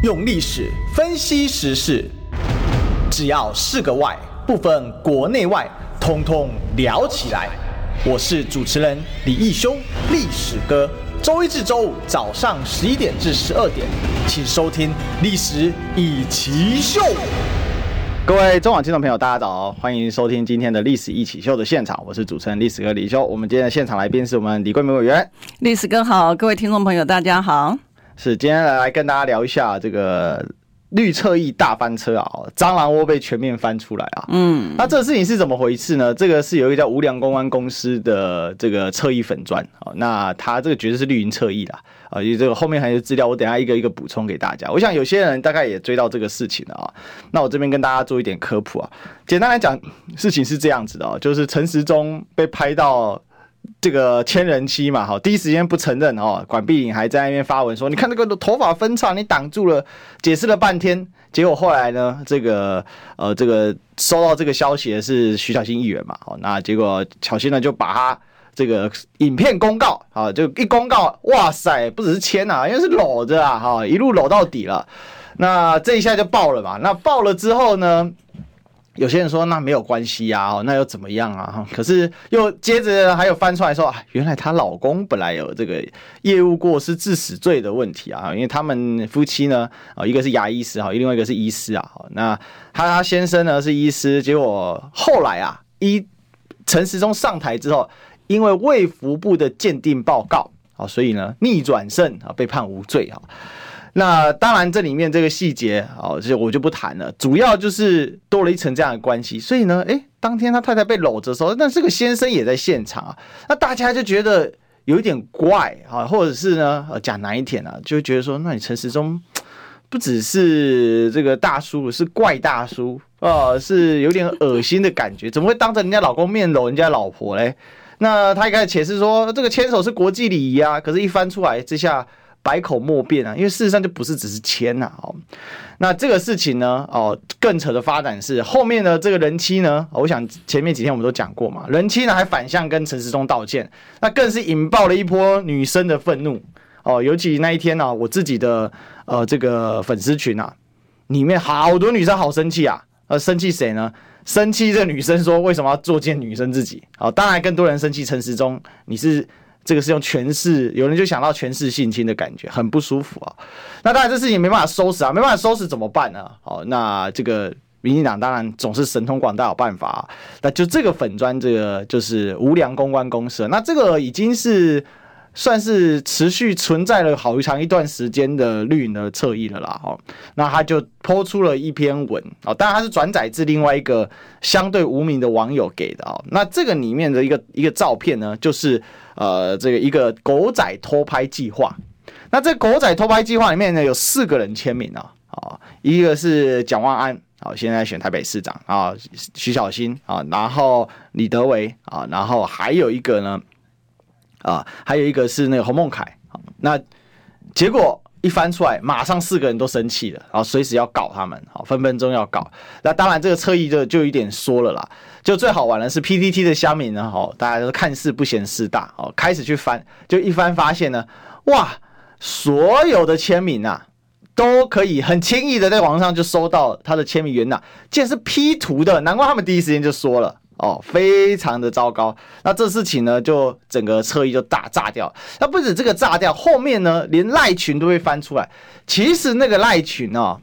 用历史分析时事，只要是个“外”，不分国内外，通通聊起来。我是主持人李义修，历史哥。周一至周五早上十一点至十二点，请收听《历史一奇秀》。各位中网听众朋友，大家早，欢迎收听今天的《历史一起秀》的现场，我是主持人历史哥李修。我们今天的现场来宾是我们李桂明委员。历史哥好，各位听众朋友，大家好。是，今天来跟大家聊一下这个绿侧翼大翻车啊，蟑螂窝被全面翻出来啊。嗯，那这个事情是怎么回事呢？这个是有一个叫无良公关公司的这个侧翼粉砖啊，那他这个绝对是绿营侧翼啦啊，因为这个后面还有资料，我等下一个一个补充给大家。我想有些人大概也追到这个事情了啊，那我这边跟大家做一点科普啊，简单来讲，事情是这样子的啊，就是陈时中被拍到。这个千人妻嘛，哈，第一时间不承认哦。管碧玲还在那边发文说：“你看那个头发分叉，你挡住了，解释了半天。”结果后来呢，这个呃，这个收到这个消息的是徐小新议员嘛，哦，那结果巧芯呢就把他这个影片公告啊，就一公告，哇塞，不只是牵啊，因为是搂着啊，哈，一路搂到底了。那这一下就爆了嘛。那爆了之后呢？有些人说那没有关系呀，哦，那又怎么样啊？可是又接着还有翻出来说，啊，原来她老公本来有这个业务过失致死罪的问题啊，因为他们夫妻呢，啊，一个是牙医师哈，另外一个是医师啊。那他先生呢是医师，结果后来啊，一陈时中上台之后，因为卫福部的鉴定报告啊，所以呢逆转胜啊，被判无罪啊。那当然，这里面这个细节哦，这我就不谈了。主要就是多了一层这样的关系，所以呢，诶，当天他太太被搂着的时候，那这个先生也在现场啊，那大家就觉得有一点怪啊，或者是呢，讲难一点啊，就觉得说，那你陈时中 不只是这个大叔，是怪大叔啊，是有点恶心的感觉，怎么会当着人家老公面搂人家老婆嘞？那他一开始解释说，这个牵手是国际礼仪啊，可是一翻出来之下。百口莫辩啊，因为事实上就不是只是签呐哦，那这个事情呢哦，更扯的发展是后面的这个人妻呢，我想前面几天我们都讲过嘛，人妻呢还反向跟陈时中道歉，那更是引爆了一波女生的愤怒哦，尤其那一天呢，我自己的呃这个粉丝群啊，里面好多女生好生气啊，呃生气谁呢？生气这女生说为什么要作践女生自己？哦，当然更多人生气陈时中，你是。这个是用权势，有人就想到权势性侵的感觉，很不舒服啊。那当然，这事情没办法收拾啊，没办法收拾怎么办呢？哦，那这个民进党当然总是神通广大有办法。那就这个粉砖，这个就是无良公关公社，那这个已经是。算是持续存在了好长一段时间的绿营的侧翼了啦，哦，那他就抛出了一篇文哦，当然他是转载自另外一个相对无名的网友给的哦，那这个里面的一个一个照片呢，就是呃这个一个狗仔偷拍计划，那这狗仔偷拍计划里面呢有四个人签名啊，啊，一个是蒋万安，啊，现在选台北市长啊，徐小新啊，然后李德维啊，然后还有一个呢。啊，还有一个是那个洪孟楷，那结果一翻出来，马上四个人都生气了，然后随时要搞他们，好，分分钟要搞。那当然这个侧翼就就有点说了啦，就最好玩的是 PTT 的乡民呢，好，大家都看似不嫌事大，哦，开始去翻，就一翻发现呢，哇，所有的签名啊，都可以很轻易的在网上就收到他的签名源呐，竟然是 P 图的，难怪他们第一时间就说了。哦，非常的糟糕。那这事情呢，就整个车衣就大炸掉。那不止这个炸掉，后面呢，连赖群都会翻出来。其实那个赖群哦，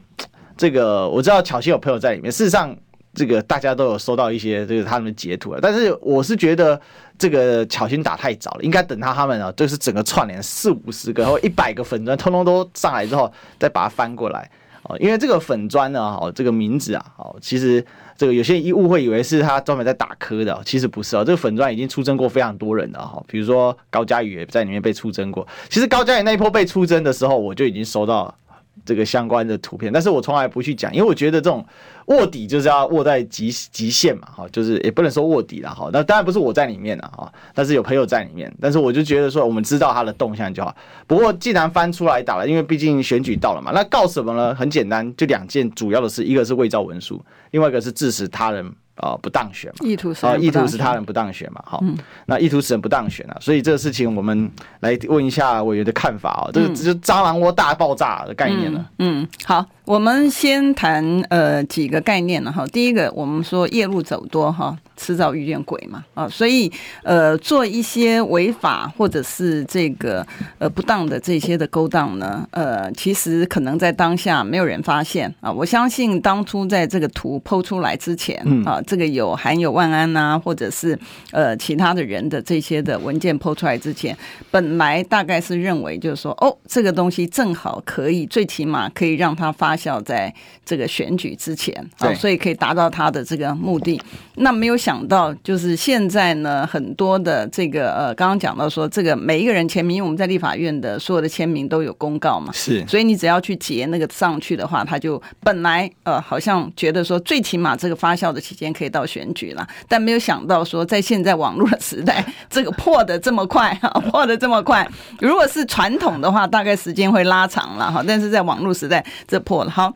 这个我知道巧心有朋友在里面。事实上，这个大家都有收到一些这个他们的截图了。但是我是觉得这个巧心打太早了，应该等他他们啊，就是整个串联四五十个或一百个粉专，通通都上来之后，再把它翻过来。哦，因为这个粉砖呢，哦，这个名字啊，哦，其实。这个有些人一误会以为是他专门在打磕的，其实不是哦。这个粉砖已经出征过非常多人了哈，比如说高佳宇也在里面被出征过。其实高佳宇那一波被出征的时候，我就已经收到了这个相关的图片，但是我从来不去讲，因为我觉得这种。卧底就是要卧在极极限嘛，哈，就是也不能说卧底了，哈，那当然不是我在里面了，哈，但是有朋友在里面，但是我就觉得说，我们知道他的动向就好。不过既然翻出来打了，因为毕竟选举到了嘛，那告什么呢？很简单，就两件主要的事，一个是伪造文书，另外一个是致使他人啊、呃、不当选嘛，意图是啊意图使他人不当选嘛，好，嗯、那意图使人不当选啊，所以这个事情我们来问一下委员的看法啊、哦，这个这就蟑螂窝大爆炸的概念了。嗯，嗯，好，我们先谈呃几个概念了哈。第一个，我们说夜路走多哈。迟早遇见鬼嘛啊，所以呃，做一些违法或者是这个呃不当的这些的勾当呢，呃，其实可能在当下没有人发现啊。我相信当初在这个图 PO 出来之前啊，这个有含有万安呐，或者是呃其他的人的这些的文件 PO 出来之前，本来大概是认为就是说，哦，这个东西正好可以，最起码可以让它发酵在这个选举之前啊，所以可以达到它的这个目的。那没有。想到就是现在呢，很多的这个呃，刚刚讲到说，这个每一个人签名，因为我们在立法院的所有的签名都有公告嘛，是，所以你只要去截那个上去的话，他就本来呃好像觉得说，最起码这个发酵的期间可以到选举了，但没有想到说，在现在网络的时代，这个破的这么快哈，破的这么快，如果是传统的话，大概时间会拉长了哈，但是在网络时代这破了好。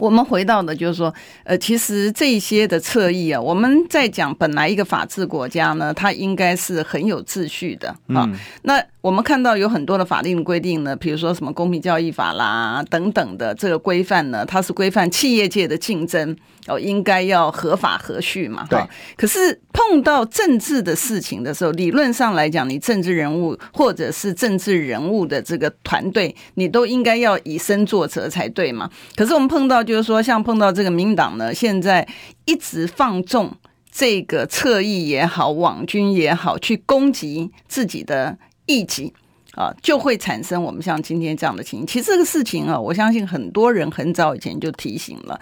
我们回到的，就是说，呃，其实这些的侧翼啊，我们在讲，本来一个法治国家呢，它应该是很有秩序的啊。那我们看到有很多的法令规定呢，比如说什么公平交易法啦等等的这个规范呢，它是规范企业界的竞争哦，应该要合法合序嘛。对。可是碰到政治的事情的时候，理论上来讲，你政治人物或者是政治人物的这个团队，你都应该要以身作则才对嘛。可是我们碰到。就是说，像碰到这个民党呢，现在一直放纵这个侧翼也好，网军也好，去攻击自己的异己啊，就会产生我们像今天这样的情形。其实这个事情啊，我相信很多人很早以前就提醒了，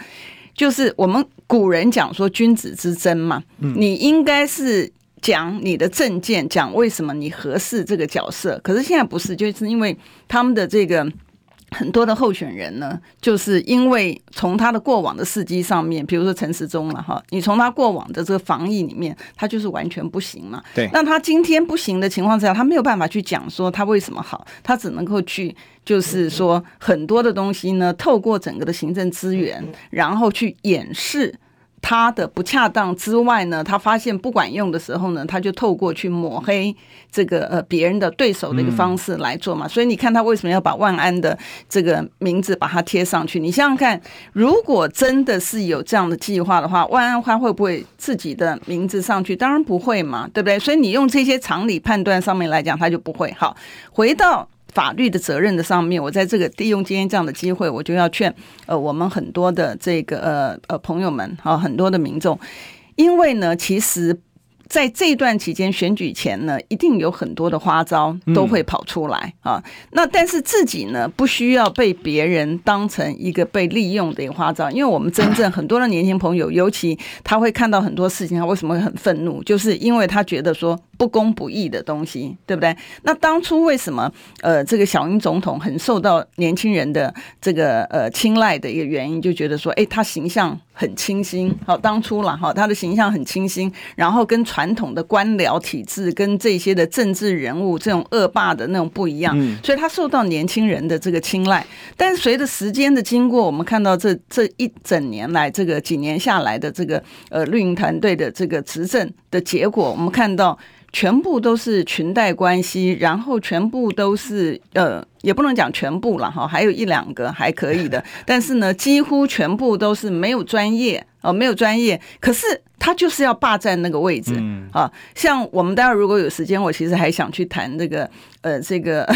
就是我们古人讲说君子之争嘛，你应该是讲你的证件，讲为什么你合适这个角色。可是现在不是，就是因为他们的这个。很多的候选人呢，就是因为从他的过往的事迹上面，比如说陈时中了哈，你从他过往的这个防疫里面，他就是完全不行嘛。对。那他今天不行的情况之下，他没有办法去讲说他为什么好，他只能够去就是说很多的东西呢，透过整个的行政资源，然后去掩饰。他的不恰当之外呢，他发现不管用的时候呢，他就透过去抹黑这个呃别人的对手的一个方式来做嘛。所以你看他为什么要把万安的这个名字把它贴上去？你想想看，如果真的是有这样的计划的话，万安花会不会自己的名字上去？当然不会嘛，对不对？所以你用这些常理判断上面来讲，他就不会。好，回到。法律的责任的上面，我在这个利用今天这样的机会，我就要劝呃我们很多的这个呃呃朋友们啊，很多的民众，因为呢，其实。在这段期间，选举前呢，一定有很多的花招都会跑出来啊。那但是自己呢，不需要被别人当成一个被利用的一个花招，因为我们真正很多的年轻朋友，尤其他会看到很多事情，他为什么会很愤怒？就是因为他觉得说不公不义的东西，对不对？那当初为什么呃这个小英总统很受到年轻人的这个呃青睐的一个原因，就觉得说，哎，他形象。很清新，好，当初了哈，他的形象很清新，然后跟传统的官僚体制、跟这些的政治人物这种恶霸的那种不一样，所以他受到年轻人的这个青睐。但是随着时间的经过，我们看到这这一整年来，这个几年下来的这个呃绿营团队的这个执政的结果，我们看到。全部都是裙带关系，然后全部都是呃，也不能讲全部了哈，还有一两个还可以的，但是呢，几乎全部都是没有专业哦，没有专业，可是他就是要霸占那个位置啊。像我们待会如果有时间，我其实还想去谈这个呃，这个。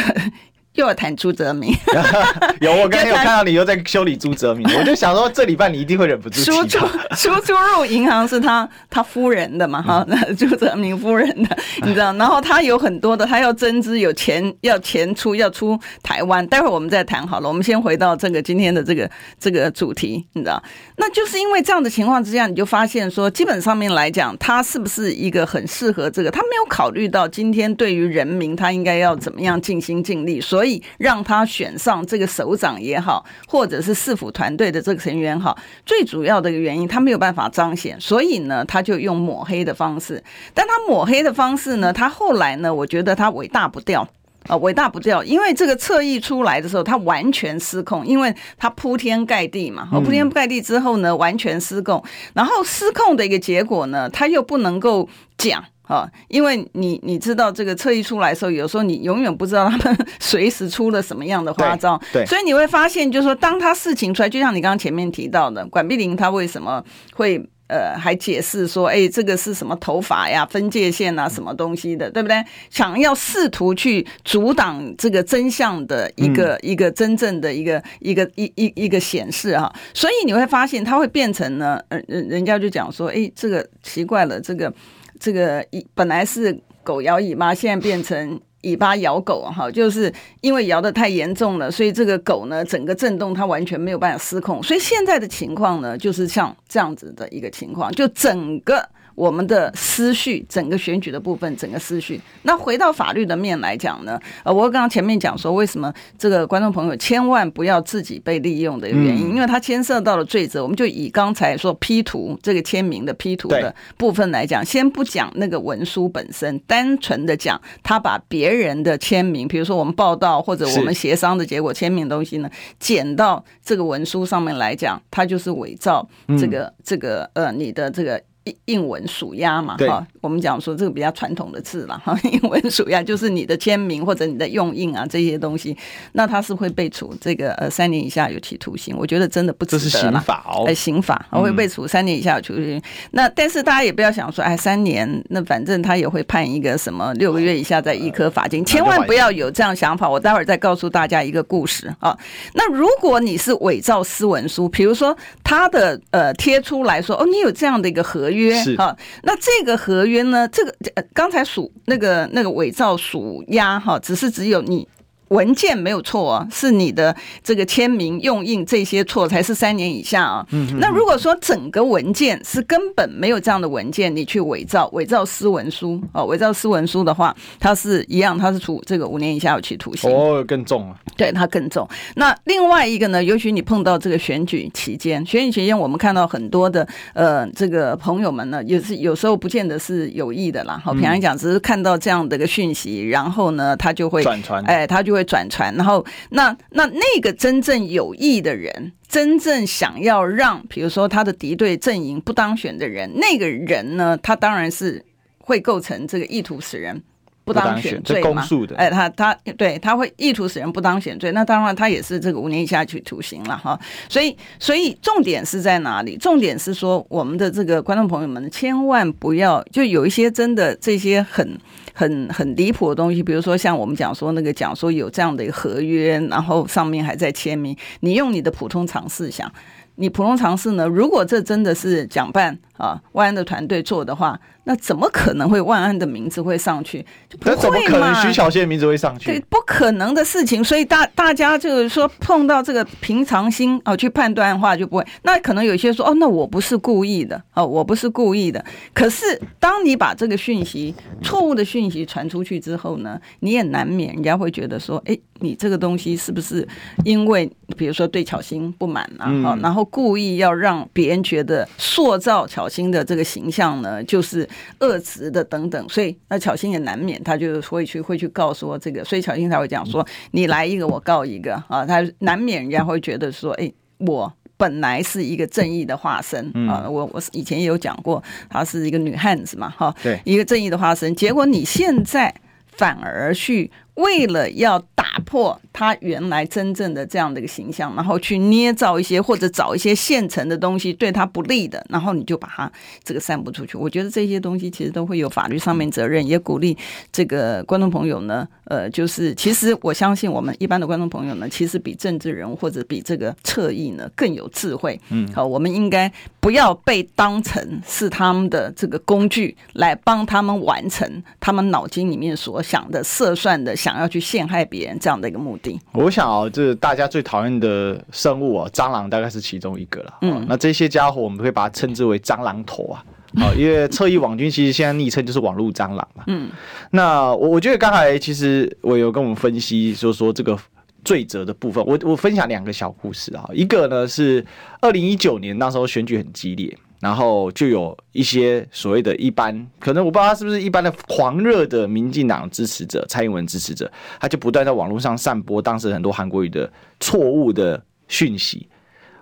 又要谈朱泽明，有我刚才有看到你又在修理朱泽明，我就想说这礼拜你一定会忍不住。出出出出入银行是他他夫人的嘛哈，那朱泽明夫人的，你知道，然后他有很多的，他要增资有钱要钱出要出台湾，待会儿我们再谈好了，我们先回到这个今天的这个这个主题，你知道，那就是因为这样的情况之下，你就发现说，基本上面来讲，他是不是一个很适合这个？他没有考虑到今天对于人民，他应该要怎么样尽心尽力，所以。让他选上这个首长也好，或者是市府团队的这个成员好，最主要的一个原因，他没有办法彰显，所以呢，他就用抹黑的方式。但他抹黑的方式呢，他后来呢，我觉得他伟大不掉啊，伟大不掉，因为这个侧翼出来的时候，他完全失控，因为他铺天盖地嘛，铺天盖地之后呢，完全失控，然后失控的一个结果呢，他又不能够讲啊，因为你你知道这个侧翼出来的时候，有时候你永远不知道他们 随时出了什么样的花招，对，对，所以你会发现，就是说，当他事情出来，就像你刚刚前面提到的，管碧玲她为什么会。呃，还解释说，哎，这个是什么头发呀、分界线啊，什么东西的，对不对？想要试图去阻挡这个真相的一个、嗯、一个真正的一个一个一一一个显示哈，所以你会发现，它会变成呢，呃，人人家就讲说，哎，这个奇怪了，这个这个以本来是狗咬尾巴，现在变成。尾巴咬狗哈，就是因为摇的太严重了，所以这个狗呢，整个震动它完全没有办法失控，所以现在的情况呢，就是像这样子的一个情况，就整个。我们的思绪，整个选举的部分，整个思绪。那回到法律的面来讲呢，呃，我刚刚前面讲说，为什么这个观众朋友千万不要自己被利用的原因，因为它牵涉到了罪责。我们就以刚才说 P 图这个签名的 P 图的部分来讲，先不讲那个文书本身，单纯的讲他把别人的签名，比如说我们报道或者我们协商的结果签名的东西呢，剪到这个文书上面来讲，它就是伪造这个这个呃你的这个。印文署押嘛，哈，我们讲说这个比较传统的字了，哈，印文署押就是你的签名或者你的用印啊这些东西，那他是会被处这个呃三年以下有期徒刑，我觉得真的不值得了。这是刑法哦，哎，刑法会被处三年以下有期徒刑。那但是大家也不要想说，哎，三年那反正他也会判一个什么六个月以下再一颗罚金，千万不要有这样想法。我待会儿再告诉大家一个故事啊。那如果你是伪造私文书，比如说他的呃贴出来说，哦，你有这样的一个合约。约是哈，那这个合约呢？这个刚才属那个那个伪造属押哈，只是只有你。文件没有错啊，是你的这个签名用印这些错才是三年以下啊。嗯那如果说整个文件是根本没有这样的文件，你去伪造伪造私文书啊，伪造私文书的话，它是一样，它是处这个五年以下有期徒刑。哦，更重啊。对，它更重。那另外一个呢，尤其你碰到这个选举期间，选举期间我们看到很多的呃这个朋友们呢，也是有时候不见得是有意的啦。好，平常讲只是看到这样的一个讯息，然后呢，他就会转传，哎，他就。会转传，然后那那那个真正有意的人，真正想要让，比如说他的敌对阵营不当选的人，那个人呢，他当然是会构成这个意图使人不当选罪嘛。哎，他他对他会意图使人不当选罪，那当然他也是这个五年以下去徒刑了哈。所以所以重点是在哪里？重点是说我们的这个观众朋友们千万不要就有一些真的这些很。很很离谱的东西，比如说像我们讲说那个讲说有这样的一个合约，然后上面还在签名，你用你的普通常识想，你普通常识呢？如果这真的是蒋办啊万安的团队做的话。那怎么可能会万安的名字会上去？就不会嘛？怎么可能徐小仙的名字会上去？对，不可能的事情。所以大大家就是说碰到这个平常心啊，去判断的话就不会。那可能有些说哦，那我不是故意的哦，我不是故意的。可是当你把这个讯息错误的讯息传出去之后呢，你也难免人家会觉得说，哎，你这个东西是不是因为比如说对巧心不满啊？好，然后故意要让别人觉得塑造巧心的这个形象呢，就是。恶职的等等，所以那巧心也难免，他就会去会去告说这个，所以巧心才会讲说，你来一个我告一个啊，他难免人家会觉得说，哎，我本来是一个正义的化身啊，我我以前也有讲过，她是一个女汉子嘛，哈，对，一个正义的化身，结果你现在反而去。为了要打破他原来真正的这样的一个形象，然后去捏造一些或者找一些现成的东西对他不利的，然后你就把它这个散布出去。我觉得这些东西其实都会有法律上面责任，也鼓励这个观众朋友呢，呃，就是其实我相信我们一般的观众朋友呢，其实比政治人物或者比这个侧翼呢更有智慧。嗯，好，我们应该不要被当成是他们的这个工具来帮他们完成他们脑筋里面所想的设算的。想要去陷害别人这样的一个目的，我想哦，这大家最讨厌的生物哦，蟑螂大概是其中一个了。嗯，那这些家伙我们可以把它称之为蟑螂头啊。好，因为侧翼网军其实现在昵称就是网络蟑螂嘛。嗯，那我我觉得刚才其实我有跟我们分析，就是说这个罪责的部分，我我分享两个小故事啊。一个呢是二零一九年那时候选举很激烈。然后就有一些所谓的一般，可能我不知道他是不是一般的狂热的民进党支持者、蔡英文支持者，他就不断在网络上散播当时很多韩国语的错误的讯息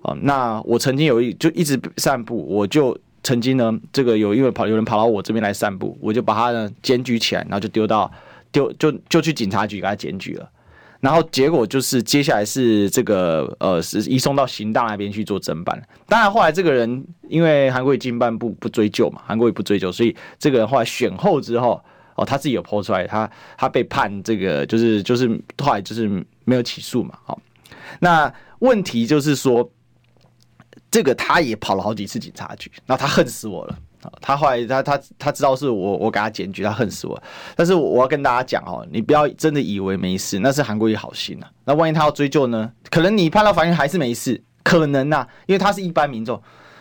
啊。那我曾经有一就一直散布，我就曾经呢，这个有因为跑有人跑到我这边来散布，我就把他呢检举起来，然后就丢到丢就就去警察局给他检举了。然后结果就是，接下来是这个呃，是移送到刑大那边去做侦办。当然后来这个人因为韩国瑜经办不不追究嘛，韩国瑜不追究，所以这个人后来选后之后，哦，他自己有 po 出来，他他被判这个就是就是后来就是没有起诉嘛。好，那问题就是说，这个他也跑了好几次警察局，然后他恨死我了。他后来他他他知道是我我给他检举，他恨死我。但是我要跟大家讲哦，你不要真的以为没事，那是韩国瑜好心啊。那万一他要追究呢？可能你判到法院还是没事，可能呐、啊，因为他是一般民众。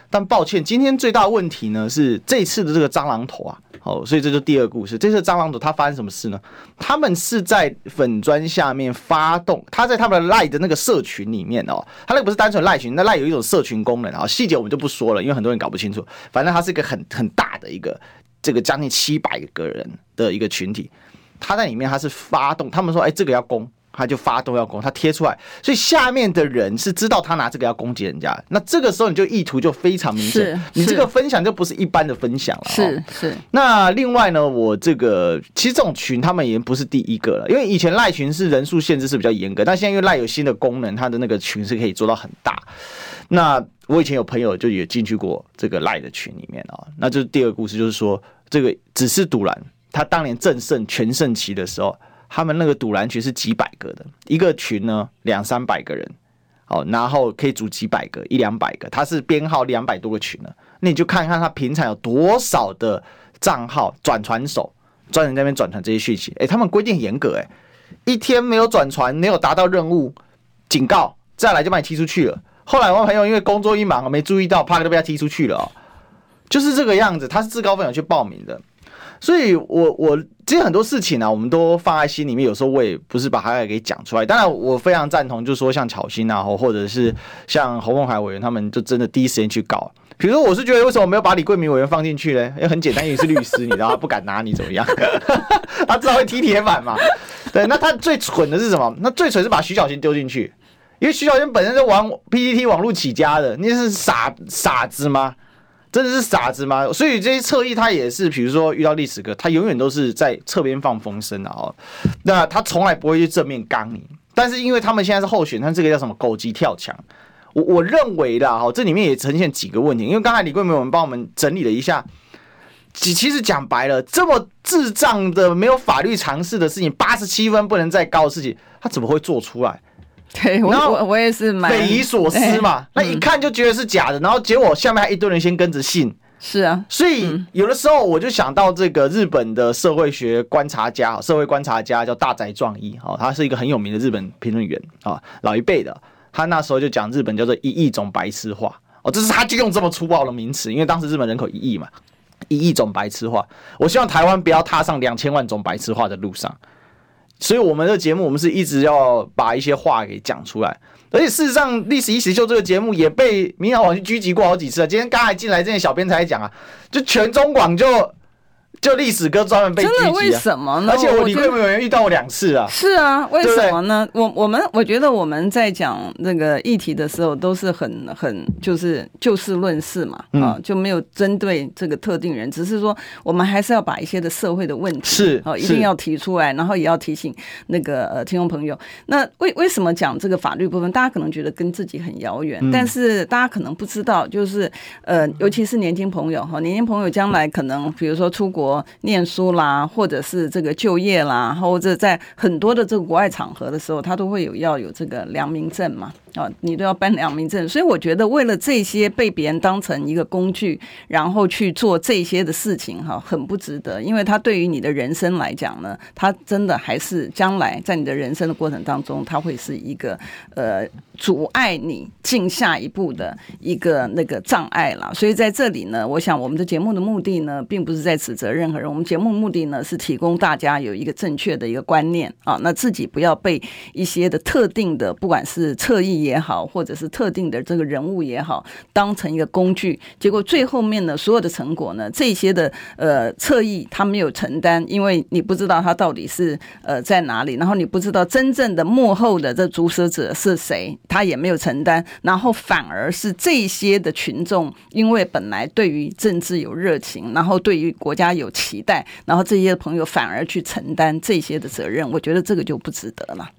但抱歉，今天最大的问题呢是这次的这个蟑螂头啊，哦，所以这就第二个故事。这次蟑螂组他发生什么事呢？他们是在粉砖下面发动，他在他们的赖的那个社群里面哦，他那个不是单纯赖群，那赖有一种社群功能啊，细节我们就不说了，因为很多人搞不清楚。反正他是一个很很大的一个这个将近七百个人的一个群体，他在里面他是发动，他们说哎这个要攻。他就发动要攻，他贴出来，所以下面的人是知道他拿这个要攻击人家。那这个时候你就意图就非常明显，你这个分享就不是一般的分享了。是是。那另外呢，我这个其实这种群他们也不是第一个了，因为以前赖群是人数限制是比较严格，但现在因为赖有新的功能，它的那个群是可以做到很大。那我以前有朋友就也进去过这个赖的群里面啊，那就是第二个故事，就是说这个只是赌蓝，他当年正盛全盛期的时候。他们那个赌篮群是几百个的，一个群呢两三百个人，哦，然后可以组几百个，一两百个，他是编号两百多个群呢。那你就看看他平常有多少的账号转传手，专人在那边转传这些讯息。诶、他们规定严格，诶，一天没有转传，没有达到任务，警告，再来就把你踢出去了。后来我朋友因为工作一忙没注意到，啪就被他踢出去了，哦，就是这个样子。他是自告奋勇去报名的。所以，我我其实很多事情呢、啊，我们都放在心里面。有时候我也不是把它给讲出来。当然，我非常赞同，就是说像巧芯啊，或者是像侯孟海委员，他们就真的第一时间去搞。比如说，我是觉得为什么没有把李桂明委员放进去呢？因为很简单，因为是律师，你知道他不敢拿你怎么样？他知道会踢铁板嘛？对，那他最蠢的是什么？那最蠢是把徐小新丢进去，因为徐小新本身是玩 PPT 网络起家的，你是傻傻子吗？真的是傻子吗？所以这些侧翼他也是，比如说遇到历史哥，他永远都是在侧边放风声的哦。那他从来不会去正面刚你。但是因为他们现在是候选，他这个叫什么狗急跳墙？我我认为的哈，这里面也呈现几个问题。因为刚才李贵明我们帮我们整理了一下，其其实讲白了，这么智障的、没有法律常识的事情，八十七分不能再高的事情，他怎么会做出来？对，我我我也是蛮匪夷所思嘛。那一看就觉得是假的，然后结果下面还一堆人先跟着信。是啊，所以有的时候我就想到这个日本的社会学观察家，社会观察家叫大宅壮一，哈，他是一个很有名的日本评论员啊，老一辈的。他那时候就讲日本叫做一亿种白痴化，哦，这是他就用这么粗暴的名词，因为当时日本人口一亿嘛，一亿种白痴化。我希望台湾不要踏上两千万种白痴化的路上。所以我们的节目，我们是一直要把一些话给讲出来，而且事实上，历史一起秀这个节目也被民进党去狙击过好几次啊。今天刚才进来这些小编才讲啊，就全中广就。就历史哥专门被真的为什么呢？而且我李贵明委员遇到我两次啊。是啊，为什么呢？我我们我觉得我们在讲那个议题的时候，都是很很就是就事论事嘛，啊，就没有针对这个特定人，只是说我们还是要把一些的社会的问题是啊，一定要提出来，然后也要提醒那个呃听众朋友。那为为什么讲这个法律部分？大家可能觉得跟自己很遥远，但是大家可能不知道，就是呃，尤其是年轻朋友哈，年轻朋友将来可能比如说出国。念书啦，或者是这个就业啦，或者在很多的这个国外场合的时候，他都会有要有这个良民证嘛。啊，你都要办良民证，所以我觉得为了这些被别人当成一个工具，然后去做这些的事情，哈，很不值得。因为他对于你的人生来讲呢，他真的还是将来在你的人生的过程当中，他会是一个呃阻碍你进下一步的一个那个障碍了。所以在这里呢，我想我们的节目的目的呢，并不是在指责任何人，我们节目目的呢是提供大家有一个正确的一个观念啊，那自己不要被一些的特定的，不管是侧翼。也好，或者是特定的这个人物也好，当成一个工具，结果最后面呢，所有的成果呢，这些的呃侧翼他没有承担，因为你不知道他到底是呃在哪里，然后你不知道真正的幕后的这主使者是谁，他也没有承担，然后反而是这些的群众，因为本来对于政治有热情，然后对于国家有期待，然后这些朋友反而去承担这些的责任，我觉得这个就不值得了。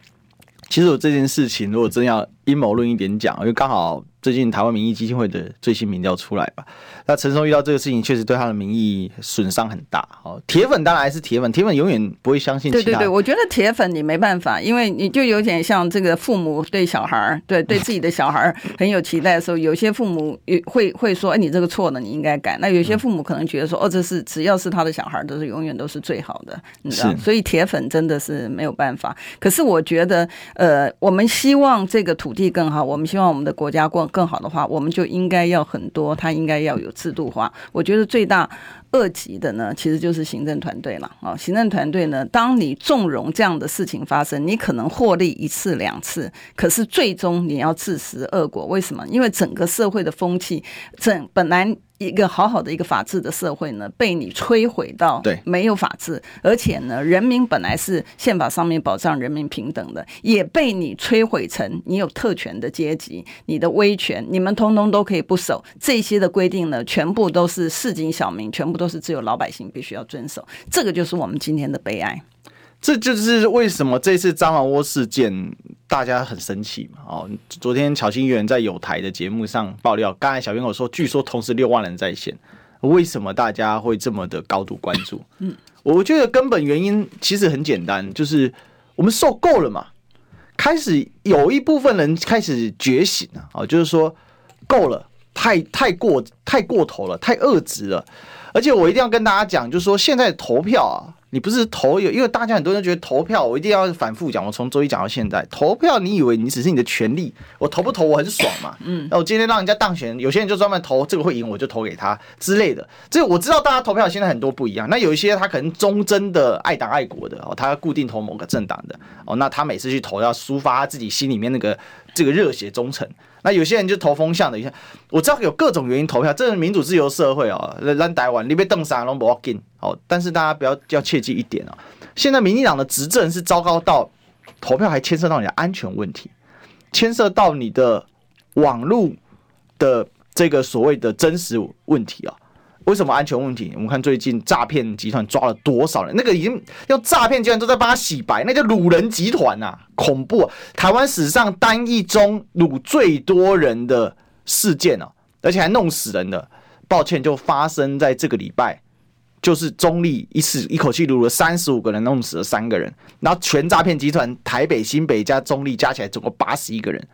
其实我这件事情，如果真要阴谋论一点讲，因为刚好。最近台湾民意基金会的最新民调出来吧，那陈松遇到这个事情，确实对他的民意损伤很大。哦，铁粉当然还是铁粉，铁粉永远不会相信。对对对，我觉得铁粉你没办法，因为你就有点像这个父母对小孩儿，对 对自己的小孩儿很有期待的时候，有些父母会会说，哎，你这个错了，你应该改。那有些父母可能觉得说，哦，这是只要是他的小孩，都是永远都是最好的，你知道？所以铁粉真的是没有办法。可是我觉得，呃，我们希望这个土地更好，我们希望我们的国家过更好的话，我们就应该要很多，它应该要有制度化。我觉得最大二级的呢，其实就是行政团队了啊。行政团队呢，当你纵容这样的事情发生，你可能获利一次两次，可是最终你要自食恶果。为什么？因为整个社会的风气，整本来。一个好好的一个法治的社会呢，被你摧毁到没有法治，而且呢，人民本来是宪法上面保障人民平等的，也被你摧毁成你有特权的阶级，你的威权，你们通通都可以不守。这些的规定呢，全部都是市井小民，全部都是只有老百姓必须要遵守，这个就是我们今天的悲哀。这就是为什么这次蟑螂窝事件大家很生气嘛？哦，昨天巧芯议员在有台的节目上爆料，刚才小编我说，据说同时六万人在线，为什么大家会这么的高度关注？嗯，我觉得根本原因其实很简单，就是我们受够了嘛，开始有一部分人开始觉醒了啊，就是说够了，太太过太过头了，太恶质了，而且我一定要跟大家讲，就是说现在投票啊。你不是投有，因为大家很多人觉得投票，我一定要反复讲。我从周一讲到现在，投票，你以为你只是你的权利？我投不投我很爽嘛？嗯，那我今天让人家当选，有些人就专门投这个会赢，我就投给他之类的。这我知道，大家投票现在很多不一样。那有一些他可能忠贞的爱党爱国的哦，他要固定投某个政党的哦，那他每次去投要抒发他自己心里面那个这个热血忠诚。那有些人就投风向的，一下我知道有各种原因投票，这是民主自由社会哦。咱台湾你被邓三龙不要紧哦，但是大家不要要切记一点哦，现在民进党的执政是糟糕到投票还牵涉到你的安全问题，牵涉到你的网络的这个所谓的真实问题啊。为什么安全问题？我们看最近诈骗集团抓了多少人？那个已经要诈骗集团都在帮他洗白，那叫掳人集团呐，恐怖！台湾史上单一宗掳最多人的事件啊，而且还弄死人的。抱歉，就发生在这个礼拜，就是中立一次一口气掳了三十五个人，弄死了三个人。然后全诈骗集团台北、新北加中立加起来总共八十一个人。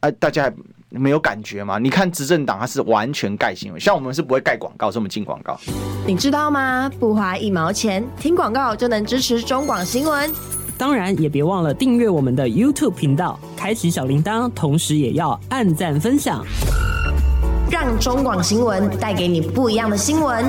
哎，大家。没有感觉吗？你看执政党，它是完全盖新闻，像我们是不会盖广告，这么进广告。你知道吗？不花一毛钱，听广告就能支持中广新闻。当然，也别忘了订阅我们的 YouTube 频道，开启小铃铛，同时也要按赞分享，让中广新闻带给你不一样的新闻。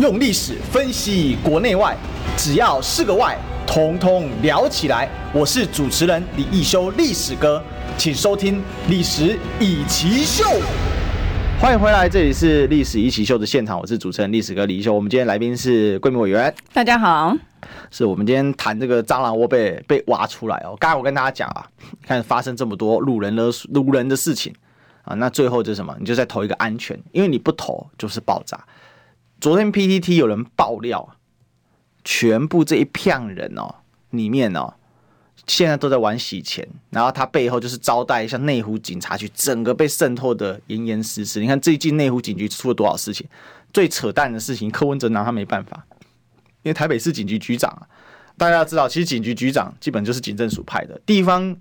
用历史分析国内外，只要是个“外”。通通聊起来！我是主持人李一修，历史哥，请收听《历史易起秀》。欢迎回来，这里是《历史一奇秀》的现场，我是主持人历史哥李一修。我们今天来宾是贵民委员，大家好。是我们今天谈这个蟑螂窝被被挖出来哦。刚才我跟大家讲啊，看发生这么多路人的路人的事情啊，那最后就是什么？你就在投一个安全，因为你不投就是爆炸。昨天 PTT 有人爆料。全部这一票人哦，里面哦，现在都在玩洗钱，然后他背后就是招待像内湖警察局，整个被渗透的严严实实。你看最近内湖警局出了多少事情？最扯淡的事情，柯文哲拿他没办法，因为台北市警局局长啊，大家要知道，其实警局局长基本就是警政署派的，地方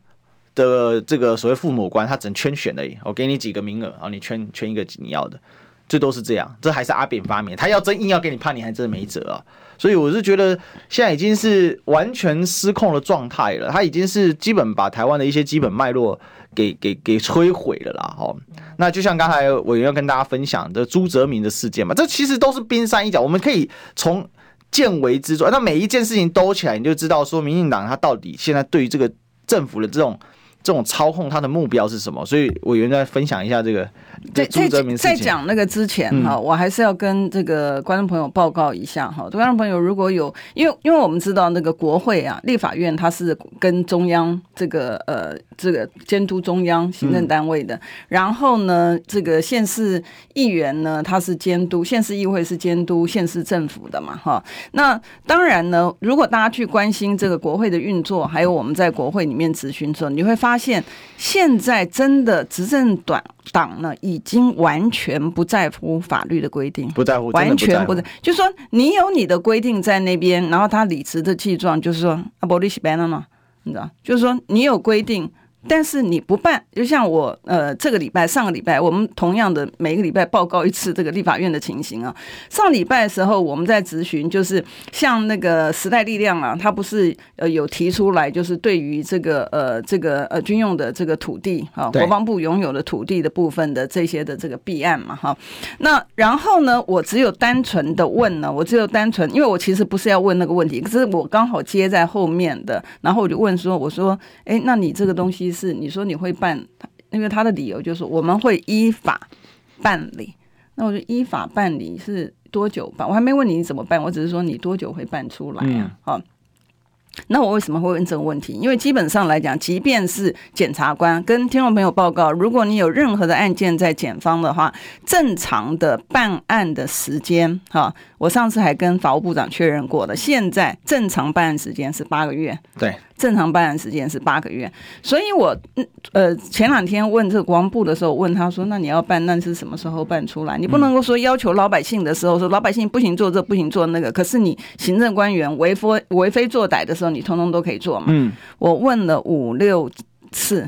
的这个所谓父母官，他只能圈选而已。我给你几个名额，然后你圈圈一个你要的，最多是这样。这还是阿扁发明，他要真硬要给你判，你还真没辙啊。所以我是觉得现在已经是完全失控的状态了，他已经是基本把台湾的一些基本脉络给给给摧毁了啦。哈，那就像刚才委员要跟大家分享的朱泽民的事件嘛，这其实都是冰山一角。我们可以从见微知著。那每一件事情兜起来，你就知道说，民进党他到底现在对于这个政府的这种。这种操控他的目标是什么？所以委员再分享一下这个。在在在讲那个之前哈，我还是要跟这个观众朋友报告一下哈。观众朋友如果有，因为因为我们知道那个国会啊，立法院它是跟中央这个呃这个监督中央行政单位的。然后呢，这个县市议员呢，他是监督县市议会是监督县市政府的嘛哈。那当然呢，如果大家去关心这个国会的运作，还有我们在国会里面咨询的时候，你会发。发现现在真的执政党党呢，已经完全不在乎法律的规定，不在乎，完全不在，就是说你有你的规定在那边，然后他理直的气壮，就是说啊，不利西班了嘛，你知道，就是说你有规定。但是你不办，就像我呃，这个礼拜、上个礼拜，我们同样的每个礼拜报告一次这个立法院的情形啊。上礼拜的时候，我们在咨询，就是像那个时代力量啊，他不是呃有提出来，就是对于这个呃这个呃军用的这个土地啊，国防部拥有的土地的部分的这些的这个弊案嘛，哈。那然后呢，我只有单纯的问呢，我只有单纯，因为我其实不是要问那个问题，可是我刚好接在后面的，然后我就问说，我说，哎，那你这个东西。是你说你会办，因为他的理由就是我们会依法办理。那我就依法办理是多久办？我还没问你怎么办，我只是说你多久会办出来啊？好、嗯，那我为什么会问这个问题？因为基本上来讲，即便是检察官跟听众朋友报告，如果你有任何的案件在检方的话，正常的办案的时间，哈，我上次还跟法务部长确认过的，现在正常办案时间是八个月。对。正常办案时间是八个月，所以我呃前两天问这个国防部的时候，问他说：“那你要办，那是什么时候办出来？你不能够说要求老百姓的时候说老百姓不行做这不行做那个，可是你行政官员为非为非作歹的时候，你通通都可以做嘛。”嗯，我问了五六次。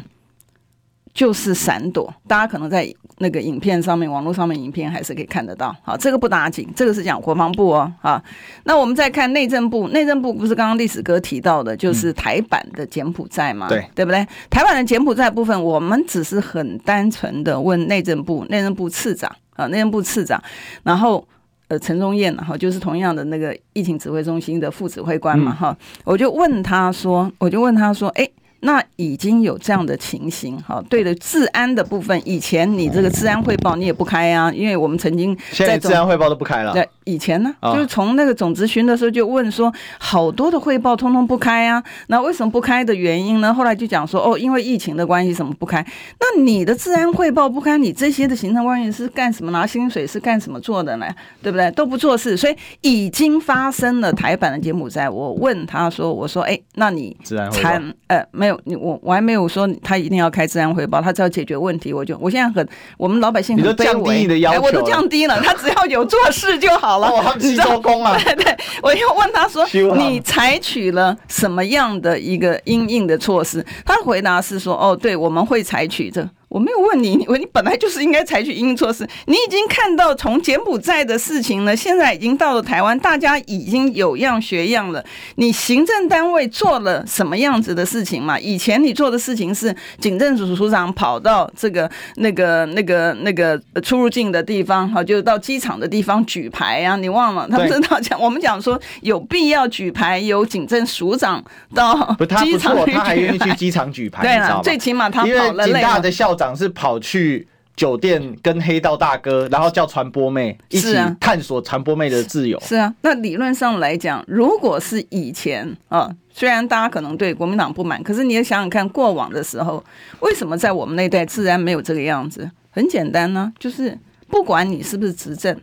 就是闪躲，大家可能在那个影片上面、网络上面影片还是可以看得到。好，这个不打紧，这个是讲国防部哦。啊，那我们再看内政部，内政部不是刚刚历史哥提到的，就是台版的柬埔寨嘛？对、嗯，对不对？台版的柬埔寨部分，我们只是很单纯的问内政部，内政部次长啊，内政部次长，然后呃陈宗彦，然后就是同样的那个疫情指挥中心的副指挥官嘛，哈、嗯，我就问他说，我就问他说，哎。那已经有这样的情形，哈，对的，治安的部分，以前你这个治安汇报你也不开啊，因为我们曾经在治安汇报都不开了。对，以前呢，就是从那个总咨询的时候就问说，好多的汇报通通不开啊，那为什么不开的原因呢？后来就讲说，哦，因为疫情的关系，什么不开？那你的治安汇报不开，你这些的行政官员是干什么？拿薪水是干什么做的呢？对不对？都不做事，所以已经发生了台版的柬埔寨。我问他说，我说，哎，那你治安呃没有。你我我还没有说他一定要开治安汇报，他只要解决问题，我就我现在很我们老百姓很你都降低你的要求，我都降低了，他只要有做事就好了。哦，你招工啊。对对，我又问他说，你采取了什么样的一个应应的措施？他的回答是说，哦，对，我们会采取这。我没有问你，你你本来就是应该采取因应措施。你已经看到从柬埔寨的事情呢，现在已经到了台湾，大家已经有样学样了。你行政单位做了什么样子的事情嘛？以前你做的事情是警政署署长跑到这个那个那个那个出入境的地方，哈，就到机场的地方举牌啊，你忘了？他们知道讲，我们讲说有必要举牌，由警政署长到机场举牌，他还愿意去机场举牌，对了，最起码他跑了。警大的校长。长是跑去酒店跟黑道大哥，然后叫传播妹一起探索传播妹的自由。是啊，那理论上来讲，如果是以前啊，虽然大家可能对国民党不满，可是你也想想看，过往的时候，为什么在我们那代自然没有这个样子？很简单呢，就是不管你是不是执政，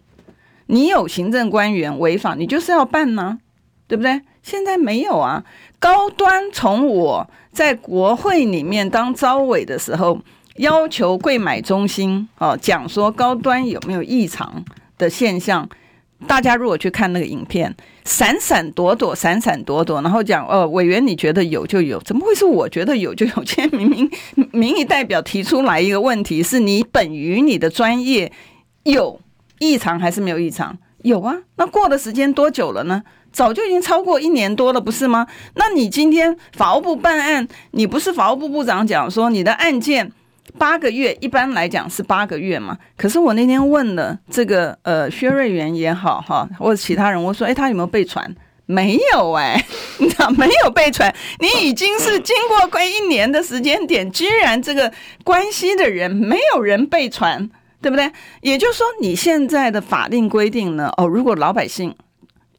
你有行政官员违法，你就是要办呢，对不对？现在没有啊，高端从我在国会里面当招委的时候。要求柜买中心哦，讲说高端有没有异常的现象？大家如果去看那个影片，闪闪躲躲，闪闪躲躲，然后讲哦，委员你觉得有就有，怎么会是我觉得有就有？今天明明 民意代表提出来一个问题，是你本于你的专业有异常还是没有异常？有啊，那过的时间多久了呢？早就已经超过一年多了，不是吗？那你今天法务部办案，你不是法务部部长讲说你的案件？八个月，一般来讲是八个月嘛。可是我那天问了这个呃薛瑞元也好哈，或者其他人，我说哎，他有没有被传？没有哎、欸，你知道没有被传？你已经是经过快一年的时间点，居然这个关系的人没有人被传，对不对？也就是说，你现在的法令规定呢？哦，如果老百姓。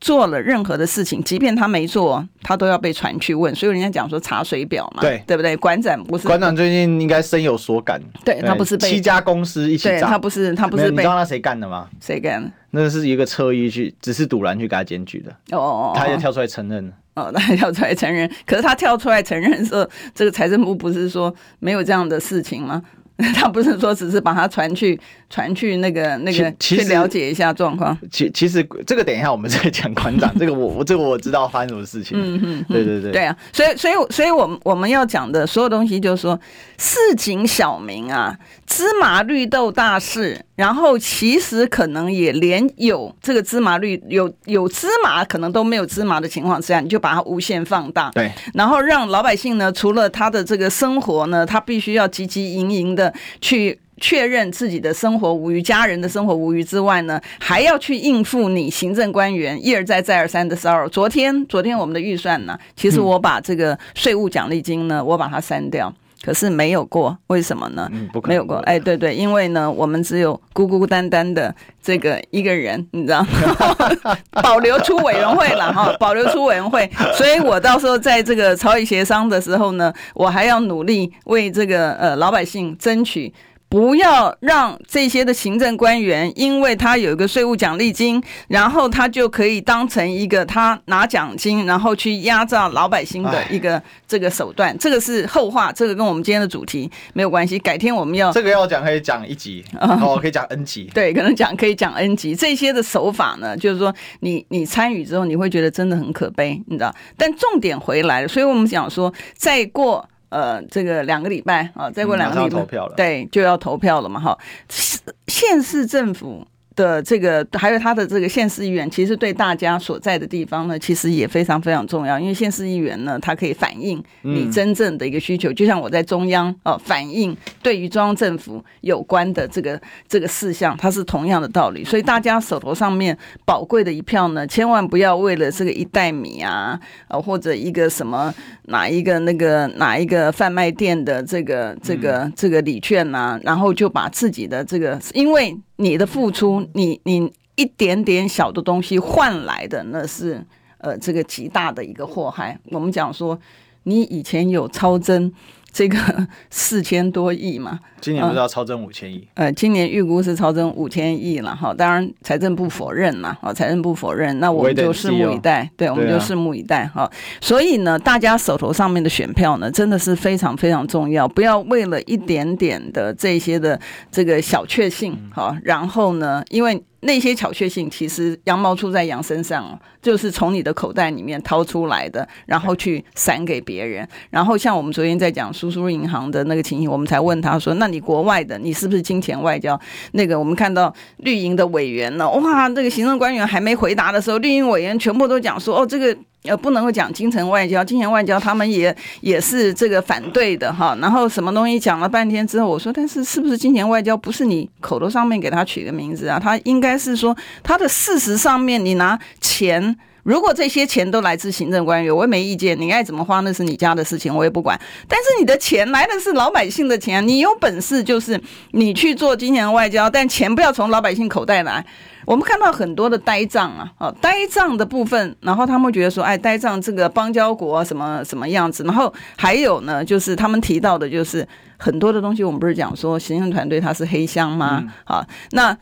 做了任何的事情，即便他没做，他都要被传去问。所以人家讲说查水表嘛，对对不对？馆长不是馆长最近应该深有所感。对，他不是被七家公司一起炸，他不是他不是被。你知道他谁干的吗？谁干的？那是一个车衣去，只是堵拦去给他检举的。哦哦哦，他也跳出来承认了。哦，他跳出来承认。可是他跳出来承认说，这个财政部不是说没有这样的事情吗？他不是说只是把他传去传去那个那个去了解一下状况。其其实这个等一下我们再讲馆长，这个我我这个我知道发生什么事情。嗯嗯，对对对。对啊，所以所以所以我们我们要讲的所有东西就是说，市井小民啊，芝麻绿豆大事，然后其实可能也连有这个芝麻绿有有芝麻可能都没有芝麻的情况之下，你就把它无限放大。对。然后让老百姓呢，除了他的这个生活呢，他必须要汲汲营营的。去确认自己的生活无虞，家人的生活无虞之外呢，还要去应付你行政官员一而再再而三的骚扰。昨天，昨天我们的预算呢，其实我把这个税务奖励金呢，我把它删掉，可是没有过，为什么呢？嗯，不可没有过。哎，对对，因为呢，我们只有孤孤单单的这个一个人，你知道吗？保留出委员会了哈，保留出委员会，所以我到时候在这个朝野协商的时候呢，我还要努力为这个呃老百姓争取。不要让这些的行政官员，因为他有一个税务奖励金，然后他就可以当成一个他拿奖金，然后去压榨老百姓的一个这个手段。这个是后话，这个跟我们今天的主题没有关系。改天我们要这个要讲可以讲一集，哦，可以讲 N 集。对，可能讲可以讲 N 集。这些的手法呢，就是说你你参与之后，你会觉得真的很可悲，你知道？但重点回来了，所以我们讲说，再过。呃，这个两个礼拜啊，再过两个礼拜，投票了，对，就要投票了嘛，哈，县市政府。的这个还有他的这个县市议员，其实对大家所在的地方呢，其实也非常非常重要。因为县市议员呢，他可以反映你真正的一个需求，就像我在中央哦，反映对于中央政府有关的这个这个事项，它是同样的道理。所以大家手头上面宝贵的一票呢，千万不要为了这个一袋米啊，呃或者一个什么哪一个那个哪一个贩卖店的这个这个这个礼券呐、啊，然后就把自己的这个因为。你的付出，你你一点点小的东西换来的，那是呃这个极大的一个祸害。我们讲说，你以前有超征。这个 四千多亿嘛，今年不是要超增五千亿？呃，今年预估是超增五千亿了哈。当然，财政部否认嘛，啊，财政部否认，那我们就拭目以待。对，我们就拭目以待哈。所以呢，大家手头上面的选票呢，真的是非常非常重要，不要为了一点点的这些的这个小确幸哈，然后呢，因为。那些巧确性，其实羊毛出在羊身上，就是从你的口袋里面掏出来的，然后去散给别人。然后像我们昨天在讲苏苏银行的那个情形，我们才问他说：“那你国外的，你是不是金钱外交？”那个我们看到绿营的委员呢，哇，这个行政官员还没回答的时候，绿营委员全部都讲说：“哦，这个。”呃，不能够讲金钱外交，金钱外交他们也也是这个反对的哈。然后什么东西讲了半天之后，我说，但是是不是金钱外交不是你口头上面给他取个名字啊？他应该是说他的事实上面，你拿钱，如果这些钱都来自行政官员，我也没意见，你爱怎么花那是你家的事情，我也不管。但是你的钱来的是老百姓的钱，你有本事就是你去做金钱外交，但钱不要从老百姓口袋来。我们看到很多的呆账啊，啊，呆账的部分，然后他们觉得说，哎，呆账这个邦交国什么什么样子，然后还有呢，就是他们提到的，就是很多的东西，我们不是讲说行政团队它是黑箱吗？啊，那。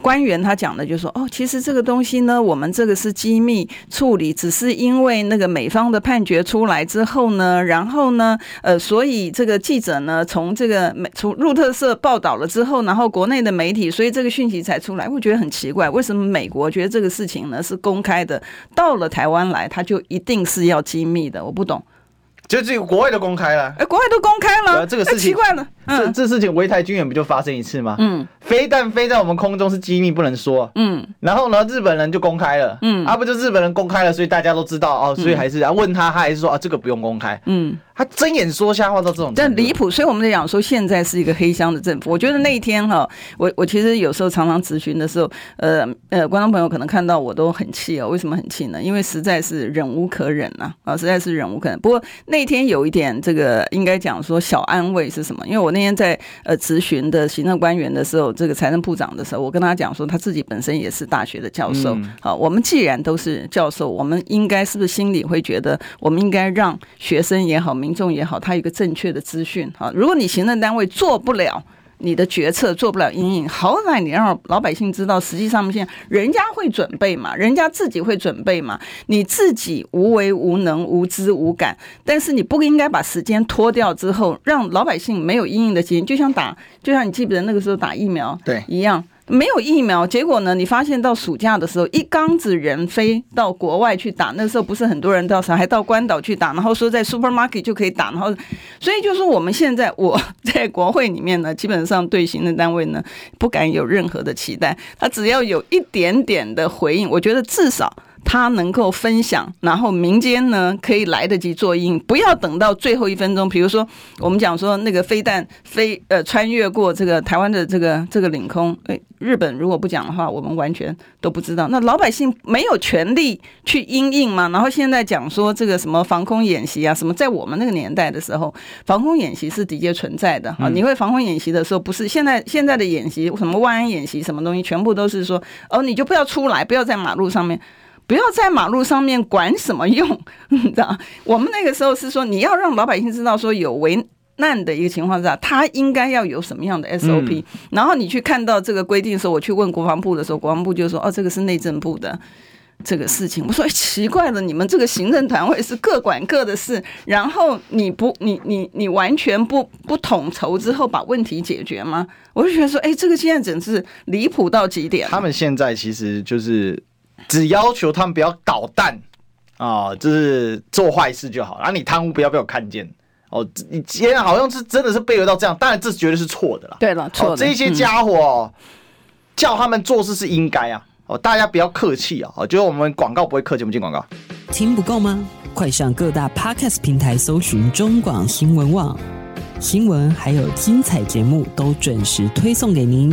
官员他讲的就说，哦，其实这个东西呢，我们这个是机密处理，只是因为那个美方的判决出来之后呢，然后呢，呃，所以这个记者呢，从这个美从路透社报道了之后，然后国内的媒体，所以这个讯息才出来。我觉得很奇怪，为什么美国觉得这个事情呢是公开的，到了台湾来，他就一定是要机密的？我不懂。就这个国外都公开了，哎，国外都公开了，这个事情奇怪了。这这事情，围台军演不就发生一次吗？嗯，飞弹飞在我们空中是机密，不能说。嗯，然后呢，日本人就公开了。嗯，啊，不就日本人公开了，所以大家都知道哦，所以还是啊，问他，他还是说啊，这个不用公开。嗯。他睁眼说瞎话到这种，但离谱，所以我们在讲说现在是一个黑箱的政府。我觉得那一天哈，我我其实有时候常常咨询的时候，呃呃，观众朋友可能看到我都很气哦。为什么很气呢？因为实在是忍无可忍呐啊，实在是忍无可忍。不过那天有一点这个应该讲说小安慰是什么？因为我那天在呃咨询的行政官员的时候，这个财政部长的时候，我跟他讲说他自己本身也是大学的教授。好，我们既然都是教授，我们应该是不是心里会觉得，我们应该让学生也好，民众也好，他有一个正确的资讯。好，如果你行政单位做不了你的决策，做不了阴影，好歹你让老百姓知道，实际上现在人家会准备嘛，人家自己会准备嘛，你自己无为无能、无知无感，但是你不应该把时间拖掉之后，让老百姓没有阴影的经验，就像打，就像你记不得那个时候打疫苗对一样。没有疫苗，结果呢？你发现到暑假的时候，一缸子人飞到国外去打，那时候不是很多人到啥，还到关岛去打，然后说在 supermarket 就可以打，然后，所以就是我们现在我在国会里面呢，基本上对行政单位呢不敢有任何的期待，他只要有一点点的回应，我觉得至少。他能够分享，然后民间呢可以来得及做应，不要等到最后一分钟。比如说，我们讲说那个飞弹飞呃穿越过这个台湾的这个这个领空，诶，日本如果不讲的话，我们完全都不知道。那老百姓没有权利去因应嘛？然后现在讲说这个什么防空演习啊，什么在我们那个年代的时候，防空演习是的确存在的啊。你会防空演习的时候，不是现在现在的演习，什么万安演习，什么东西，全部都是说哦，你就不要出来，不要在马路上面。不要在马路上面管什么用，你知道？我们那个时候是说，你要让老百姓知道说有危难的一个情况下，他应该要有什么样的 SOP。然后你去看到这个规定的时候，我去问国防部的时候，国防部就说：“哦，这个是内政部的这个事情。”我说：“奇怪了，你们这个行政团会是各管各的事，然后你不，你你你完全不不统筹之后把问题解决吗？”我就觉得说：“哎，这个现在真是离谱到极点。”他们现在其实就是。只要求他们不要捣蛋啊，就是做坏事就好。然后你贪污不要被我看见哦。你今天好像是真的是被围到这样，当然这绝对是错的啦。对了，错的。这些家伙叫他们做事是应该啊。哦，大家不要客气啊。我觉得我们广告不会客气，我们进广告。听不够吗？快上各大 Podcast 平台搜寻中广新闻网新闻，还有精彩节目都准时推送给您。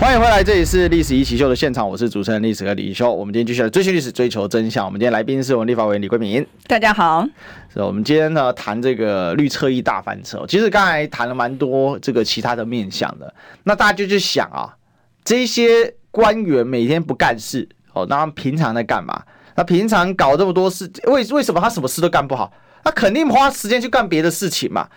欢迎回来，这里是《历史一起秀》的现场，我是主持人历史哥李易修。我们今天继续来追寻历史，追求真相。我们今天来宾是我们立法委员李桂敏。大家好。是，我们今天呢谈这个绿车一大翻车。其实刚才谈了蛮多这个其他的面向的，那大家就去想啊，这些官员每天不干事哦，那他们平常在干嘛？那平常搞这么多事，为为什么他什么事都干不好？他肯定花时间去干别的事情嘛。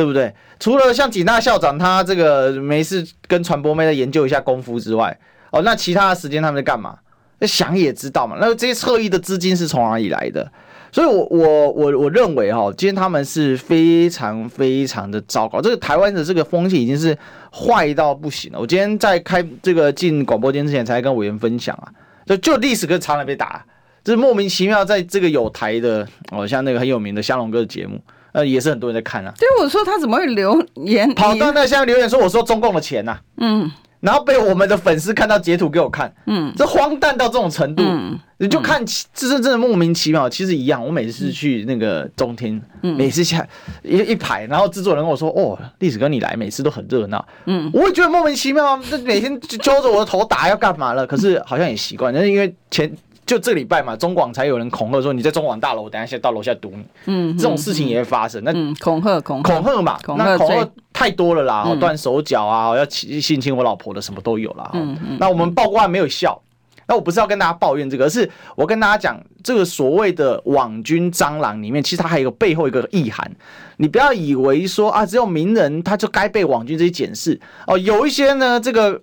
对不对？除了像景大校长他这个没事跟传播妹在研究一下功夫之外，哦，那其他的时间他们在干嘛？那想也知道嘛。那这些侧翼的资金是从哪里来的？所以我，我我我我认为哈，今天他们是非常非常的糟糕。这个台湾的这个风气已经是坏到不行了。我今天在开这个进广播间之前，才跟委员分享啊，就就历史课常常被打，就是莫名其妙在这个有台的哦，像那个很有名的香龙哥的节目。呃，也是很多人在看啊。对，我说他怎么会留言？跑到那下面留言说，我说中共的钱呐、啊。嗯。然后被我们的粉丝看到截图给我看。嗯。这荒诞到这种程度。嗯。你就看，这是真的莫名其妙。其实一样，我每次去那个中天，嗯、每次下一一排，然后制作人跟我说：“哦，历史哥你来，每次都很热闹。”嗯。我也觉得莫名其妙啊，这每天揪着我的头打要干嘛了？可是好像也习惯，那是因为前。就这礼拜嘛，中广才有人恐吓说，你在中广大楼，等一下先到楼下堵你。嗯，这种事情也会发生。嗯、那恐吓恐恐吓嘛，那恐吓太多了啦，断、嗯、手脚啊，要性侵我老婆的什么都有啦。嗯嗯。那我们报过案没有效，那我不是要跟大家抱怨这个，而是我跟大家讲，这个所谓的网军蟑螂里面，其实它还有背后一个意涵。你不要以为说啊，只有名人他就该被网军这些检视哦，有一些呢，这个。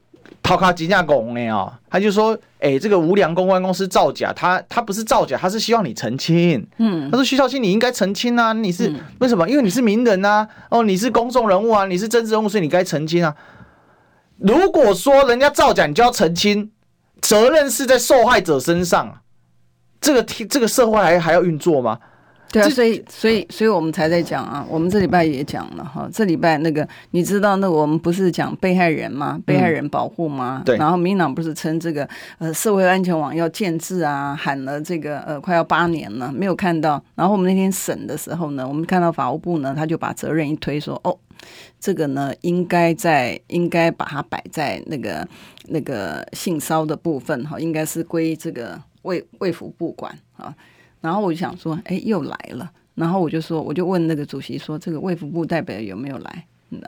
陶卡吉亚公呢哦，他就说，哎、欸，这个无良公关公司造假，他他不是造假，他是希望你澄清。嗯，他说徐巧芯你应该澄清啊，你是、嗯、为什么？因为你是名人啊，哦，你是公众人物啊，你是政治人物，所以你该澄清啊。如果说人家造假，你就要澄清，责任是在受害者身上，这个这个社会还还要运作吗？对啊，所以所以所以我们才在讲啊，我们这礼拜也讲了哈，这礼拜那个你知道那我们不是讲被害人吗？被害人保护吗？对。然后民进党不是称这个呃社会安全网要建制啊，喊了这个呃快要八年了，没有看到。然后我们那天审的时候呢，我们看到法务部呢，他就把责任一推说，哦，这个呢应该在应该把它摆在那个那个性骚的部分哈，应该是归这个卫卫福部管啊。然后我就想说，哎，又来了。然后我就说，我就问那个主席说，这个卫福部代表有没有来？嗯，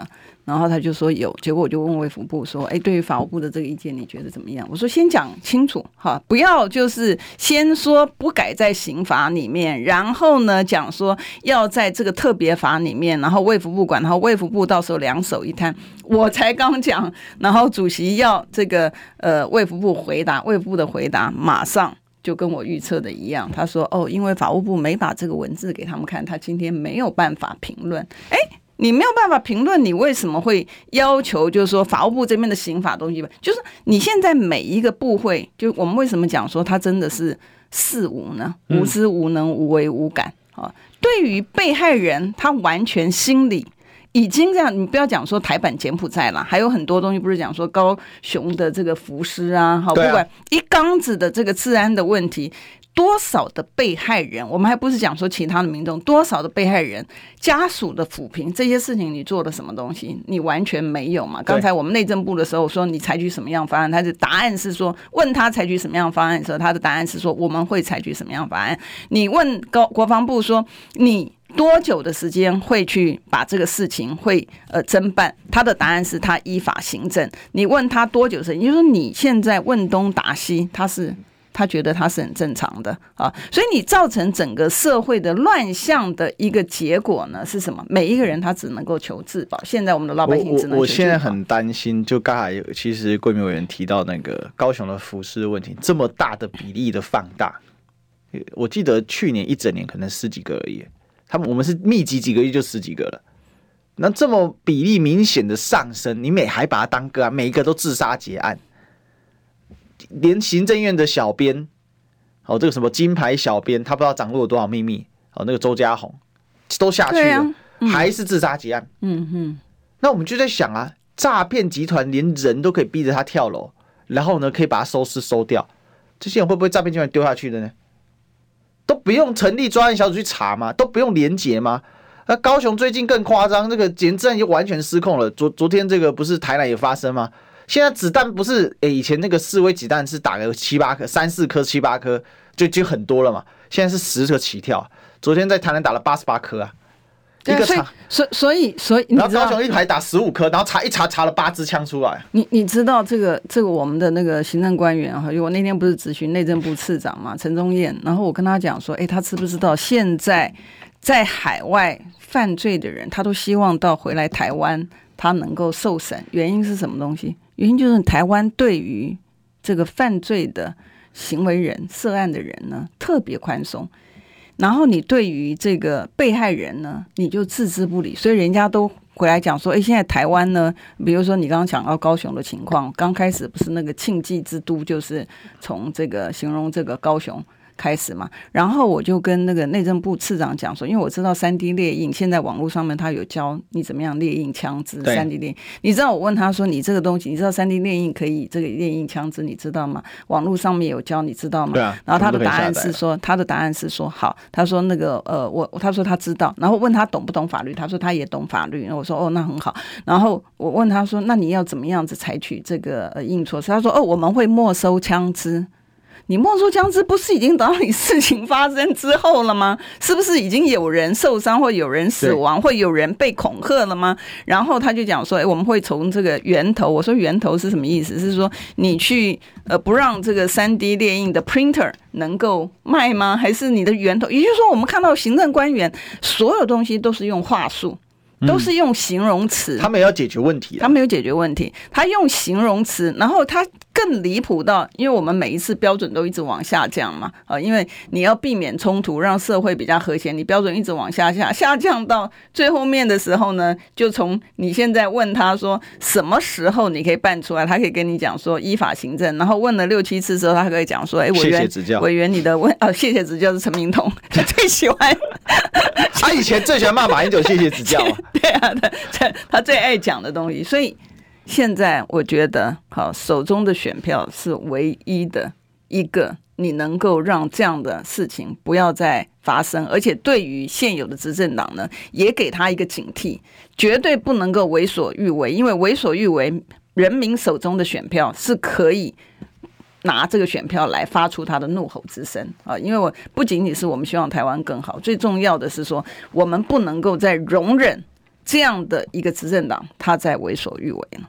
然后他就说有。结果我就问卫福部说，哎，对于法务部的这个意见，你觉得怎么样？我说先讲清楚哈，不要就是先说不改在刑法里面，然后呢讲说要在这个特别法里面，然后卫福部管，然后卫福部到时候两手一摊。我才刚讲，然后主席要这个呃卫福部回答，卫福部的回答马上。就跟我预测的一样，他说：“哦，因为法务部没把这个文字给他们看，他今天没有办法评论。哎，你没有办法评论，你为什么会要求？就是说法务部这边的刑法东西吧？就是你现在每一个部会，就我们为什么讲说他真的是四无呢？无知、无能、无为、无感啊！对于被害人，他完全心里。”已经这样，你不要讲说台版柬埔寨了，还有很多东西不是讲说高雄的这个浮尸啊，好，不管一缸子的这个治安的问题，多少的被害人，我们还不是讲说其他的民众，多少的被害人家属的抚平这些事情，你做了什么东西？你完全没有嘛？刚才我们内政部的时候说你采取什么样方案，他的答案是说问他采取什么样方案的时候，他的答案是说我们会采取什么样方案。你问高国防部说你。多久的时间会去把这个事情会呃侦办？他的答案是他依法行政。你问他多久时间？就是说你现在问东答西，他是他觉得他是很正常的啊。所以你造成整个社会的乱象的一个结果呢是什么？每一个人他只能够求自保。现在我们的老百姓只能。我我现在很担心，就刚才其实贵民委员提到那个高雄的服饰问题，这么大的比例的放大，我记得去年一整年可能十几个而已。他们我们是密集几个月就十几个了，那这么比例明显的上升，你每还把他当个案，每一个都自杀结案，连行政院的小编，哦，这个什么金牌小编，他不知道掌握了多少秘密，哦，那个周家宏都下去了，啊嗯、还是自杀结案。嗯哼，那我们就在想啊，诈骗集团连人都可以逼着他跳楼，然后呢，可以把他收尸收掉，这些人会不会诈骗集团丢下去的呢？都不用成立专案小组去查吗？都不用连结吗？那高雄最近更夸张，这个简直就完全失控了。昨昨天这个不是台南也发生吗？现在子弹不是诶、以前那个示威子弹是打个七八颗、三四颗、七八颗就就很多了嘛。现在是十个起跳。昨天在台南打了八十八颗啊。一个查，所以所以所以，然后高雄一排打十五颗，然后查一查查了八支枪出来。你你知道这个这个我们的那个行政官员哈，因为我那天不是咨询内政部次长嘛，陈宗彦，然后我跟他讲说，哎，他知不知道现在在海外犯罪的人，他都希望到回来台湾，他能够受审，原因是什么东西？原因就是台湾对于这个犯罪的行为人、涉案的人呢，特别宽松。然后你对于这个被害人呢，你就置之不理，所以人家都回来讲说，哎，现在台湾呢，比如说你刚刚讲到高雄的情况，刚开始不是那个庆忌之都，就是从这个形容这个高雄。开始嘛，然后我就跟那个内政部次长讲说，因为我知道三 D 列印，现在网络上面他有教你怎么样列印枪支。三 D 列印，你知道我问他说，你这个东西，你知道三 D 列印可以这个列印枪支，你知道吗？网络上面有教，你知道吗？对啊。然后他的答案是说，他的答案是说，好，他说那个呃，我他说他知道，然后问他懂不懂法律，他说他也懂法律。我说哦，那很好。然后我问他说，那你要怎么样子采取这个呃应措施？他说哦，我们会没收枪支。你没收枪支不是已经等到你事情发生之后了吗？是不是已经有人受伤或有人死亡或有人被恐吓了吗？然后他就讲说，哎，我们会从这个源头。我说源头是什么意思？是说你去呃不让这个三 D 列印的 printer 能够卖吗？还是你的源头？也就是说，我们看到行政官员所有东西都是用话术。都是用形容词。他们要解决问题，他没有解决问题，他用形容词，然后他更离谱到，因为我们每一次标准都一直往下降嘛，啊，因为你要避免冲突，让社会比较和谐，你标准一直往下下，下降到最后面的时候呢，就从你现在问他说什么时候你可以办出来，他可以跟你讲说依法行政，然后问了六七次之后，他可以讲说，哎，委员，谢谢指教，委员你的问啊，谢谢指教是陈明通，他最喜欢，他以前最喜欢骂马英九，谢谢指教。对啊，他他最爱讲的东西，所以现在我觉得，好，手中的选票是唯一的一个，你能够让这样的事情不要再发生，而且对于现有的执政党呢，也给他一个警惕，绝对不能够为所欲为，因为为所欲为，人民手中的选票是可以拿这个选票来发出他的怒吼之声啊！因为我不仅仅是我们希望台湾更好，最重要的是说，我们不能够再容忍。这样的一个执政党，他在为所欲为呢？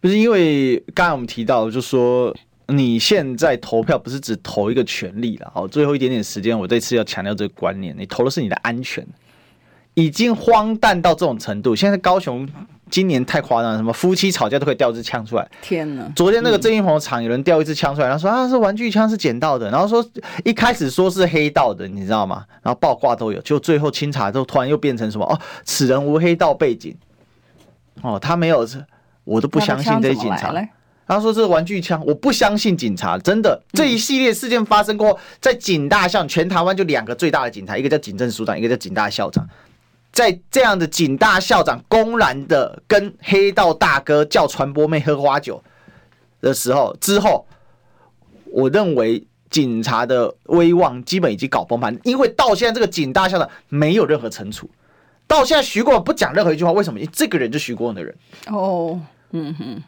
不是因为刚才我们提到，就是说你现在投票不是只投一个权利了。好，最后一点点时间，我这次要强调这个观念：你投的是你的安全，已经荒诞到这种程度。现在高雄。今年太夸张了，什么夫妻吵架都可以掉支枪出来。天哪！昨天那个郑运鹏厂有人掉一支枪出来，然后说啊是玩具枪，是捡到的，然后说一开始说是黑道的，你知道吗？然后爆挂都有，就最后清查之后突然又变成什么？哦，此人无黑道背景。哦，他没有，我都不相信这些警察。他说这是玩具枪，我不相信警察，真的。这一系列事件发生过，在警大校，全台湾就两个最大的警察，一个叫警政署长，一个叫警大校长。在这样的警大校长公然的跟黑道大哥叫传播妹喝花酒的时候之后，我认为警察的威望基本已经搞崩盘，因为到现在这个警大校长没有任何惩处，到现在徐国勇不讲任何一句话，为什么？因这个人就徐国勇的人哦，嗯哼，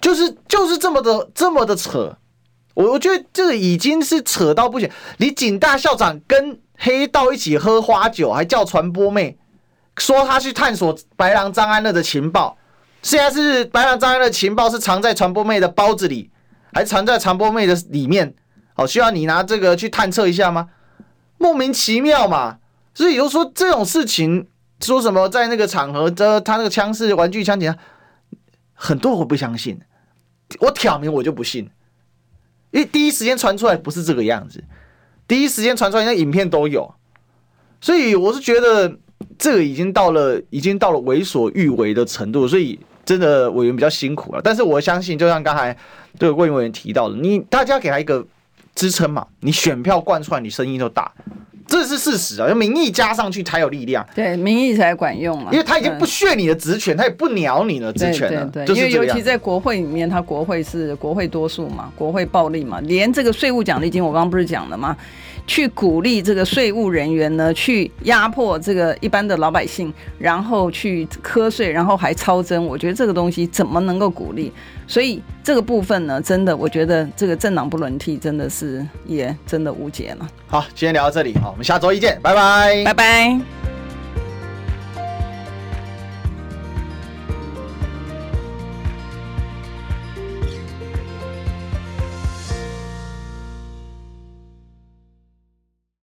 就是就是这么的这么的扯，我我觉得这已经是扯到不行，你警大校长跟黑道一起喝花酒，还叫传播妹。说他去探索白狼张安乐的情报，现在是白狼张安乐的情报是藏在传播妹的包子里，还藏在传播妹的里面？好，需要你拿这个去探测一下吗？莫名其妙嘛！所以有说这种事情，说什么在那个场合，这他那个枪是玩具枪，很多我不相信，我挑明我就不信，因为第一时间传出来不是这个样子，第一时间传出来那影片都有，所以我是觉得。这个已经到了，已经到了为所欲为的程度，所以真的委员比较辛苦了。但是我相信，就像刚才这个郭委员提到的，你大家给他一个支撑嘛，你选票灌出来，你声音就大，这是事实啊。民意加上去才有力量，对，民意才管用嘛。因为他已经不削你的职权，他也不鸟你的职权了。对对对，因为尤其在国会里面，他国会是国会多数嘛，国会暴力嘛，连这个税务奖励金，我刚刚不是讲了吗？去鼓励这个税务人员呢，去压迫这个一般的老百姓，然后去瞌税，然后还超征。我觉得这个东西怎么能够鼓励？所以这个部分呢，真的，我觉得这个政党不轮替真的是也真的无解了。好，今天聊到这里，好，我们下周一见，拜拜，拜拜。